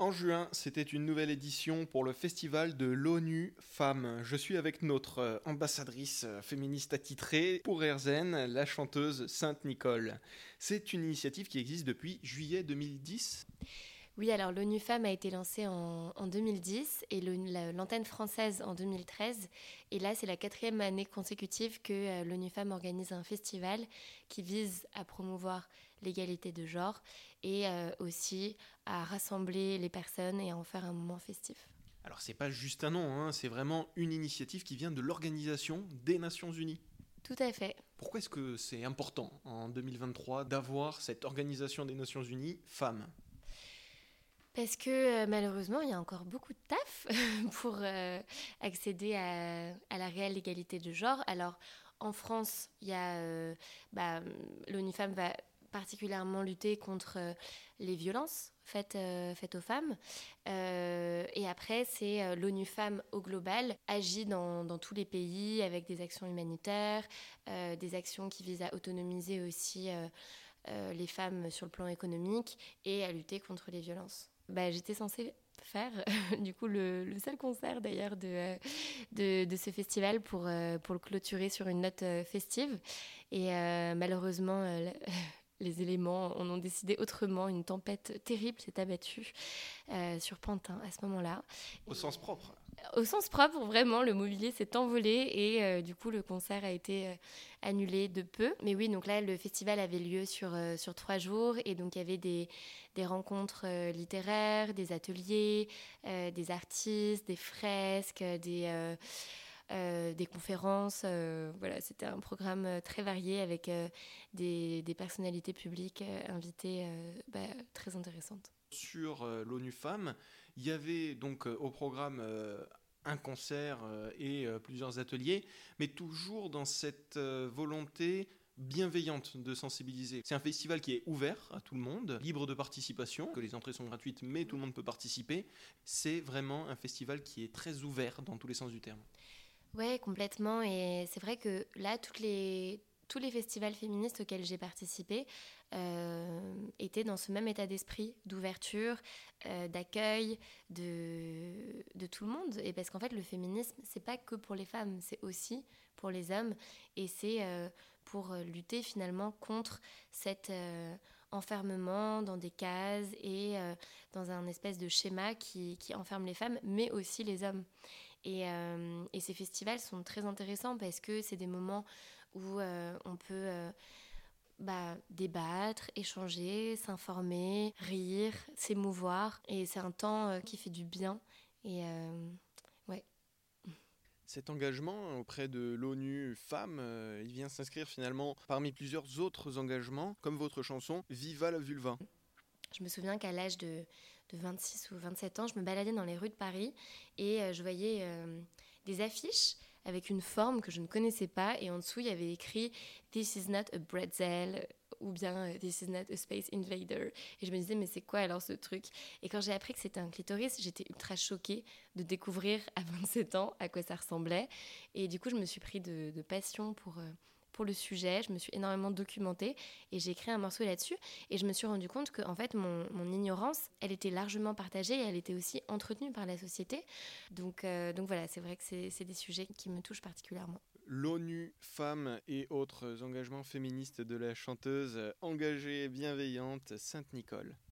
En juin, c'était une nouvelle édition pour le festival de l'ONU Femmes. Je suis avec notre euh, ambassadrice euh, féministe attitrée pour Erzen, la chanteuse Sainte Nicole. C'est une initiative qui existe depuis juillet 2010. Oui, alors l'ONU Femmes a été lancée en, 2010 et l'antenne française en 2013. Et là, c'est la quatrième année consécutive que euh, l'ONU Femmes organise un festival qui vise à promouvoir l'égalité de genre et euh, aussi à rassembler les personnes et à en faire un moment festif. Alors c'est pas juste un nom, hein, c'est vraiment une initiative qui vient de l'Organisation des Nations Unies. Tout à fait. Pourquoi est-ce que c'est important en 2023 d'avoir cette Organisation des Nations Unies femmes? Parce que euh, malheureusement, il y a encore beaucoup de taf pour euh, accéder à, la réelle égalité de genre. Alors, en France, il y a euh, bah, l'ONU Femmes va particulièrement lutter contre les violences faites, faites aux femmes. et après, c'est l'ONU Femmes au global, agit dans, dans, tous les pays avec des actions humanitaires, des actions qui visent à autonomiser aussi les femmes sur le plan économique et à lutter contre les violences bah, j'étais censée faire du coup le, seul concert d'ailleurs de, de, ce festival pour, euh, pour le clôturer sur une note euh, festive. Et euh, malheureusement, les éléments en ont décidé autrement. Une tempête terrible s'est abattue sur Pantin à ce moment-là. Au sens propre au sens propre, vraiment, le mobilier s'est envolé et euh, du coup, le concert a été euh, annulé de peu. Mais oui, donc là, le festival avait lieu sur, euh, sur trois jours et donc il y avait des, des rencontres littéraires, des ateliers, des artistes, des fresques, des. Des conférences. voilà, c'était un programme très varié avec des, personnalités publiques invitées bah, très intéressantes. Sur l'ONU Femmes, il y avait donc au programme un concert euh, et euh, plusieurs ateliers, mais toujours dans cette euh, volonté bienveillante de sensibiliser. C'est un festival qui est ouvert à tout le monde, libre de participation, que les entrées sont gratuites, mais tout le monde peut participer. C'est vraiment un festival qui est très ouvert dans tous les sens du terme. Ouais, complètement. Et c'est vrai que là, les, tous les festivals féministes auxquels j'ai participé euh, étaient dans ce même état d'esprit, d'ouverture, euh, d'accueil de, de tout le monde. Et parce qu'en fait, le féminisme, c'est pas que pour les femmes, c'est aussi pour les hommes. Et c'est euh, pour lutter finalement contre cet enfermement dans des cases et dans un espèce de schéma qui, qui, enferme les femmes, mais aussi les hommes. Et, et ces festivals sont très intéressants parce que c'est des moments où euh, on peut euh, bah, débattre, échanger, s'informer, rire, s'émouvoir. Et c'est un temps euh, qui fait du bien. Et ouais. Cet engagement auprès de l'ONU Femmes, il vient s'inscrire finalement parmi plusieurs autres engagements, comme votre chanson Viva la vulva. Je me souviens qu'à l'âge de, de, 26 ou 27 ans, je me baladais dans les rues de Paris et je voyais des affiches avec une forme que je ne connaissais pas et en dessous il y avait écrit This is not a bretzel ou bien euh, This is not a space invader et je me disais mais c'est quoi alors ce truc? Et quand j'ai appris que c'était un clitoris j'étais ultra choquée de découvrir à 27 ans à quoi ça ressemblait. Et du coup je me suis pris de, passion pour euh, pour le sujet, je me suis énormément documentée et j'ai écrit un morceau là-dessus. Et je me suis rendu compte que en fait, mon, ignorance, elle était largement partagée et elle était aussi entretenue par la société. Donc, euh, donc voilà, c'est vrai que c'est des sujets qui me touchent particulièrement. L'ONU Femmes et autres engagements féministes de la chanteuse engagée et bienveillante Sainte-Nicole.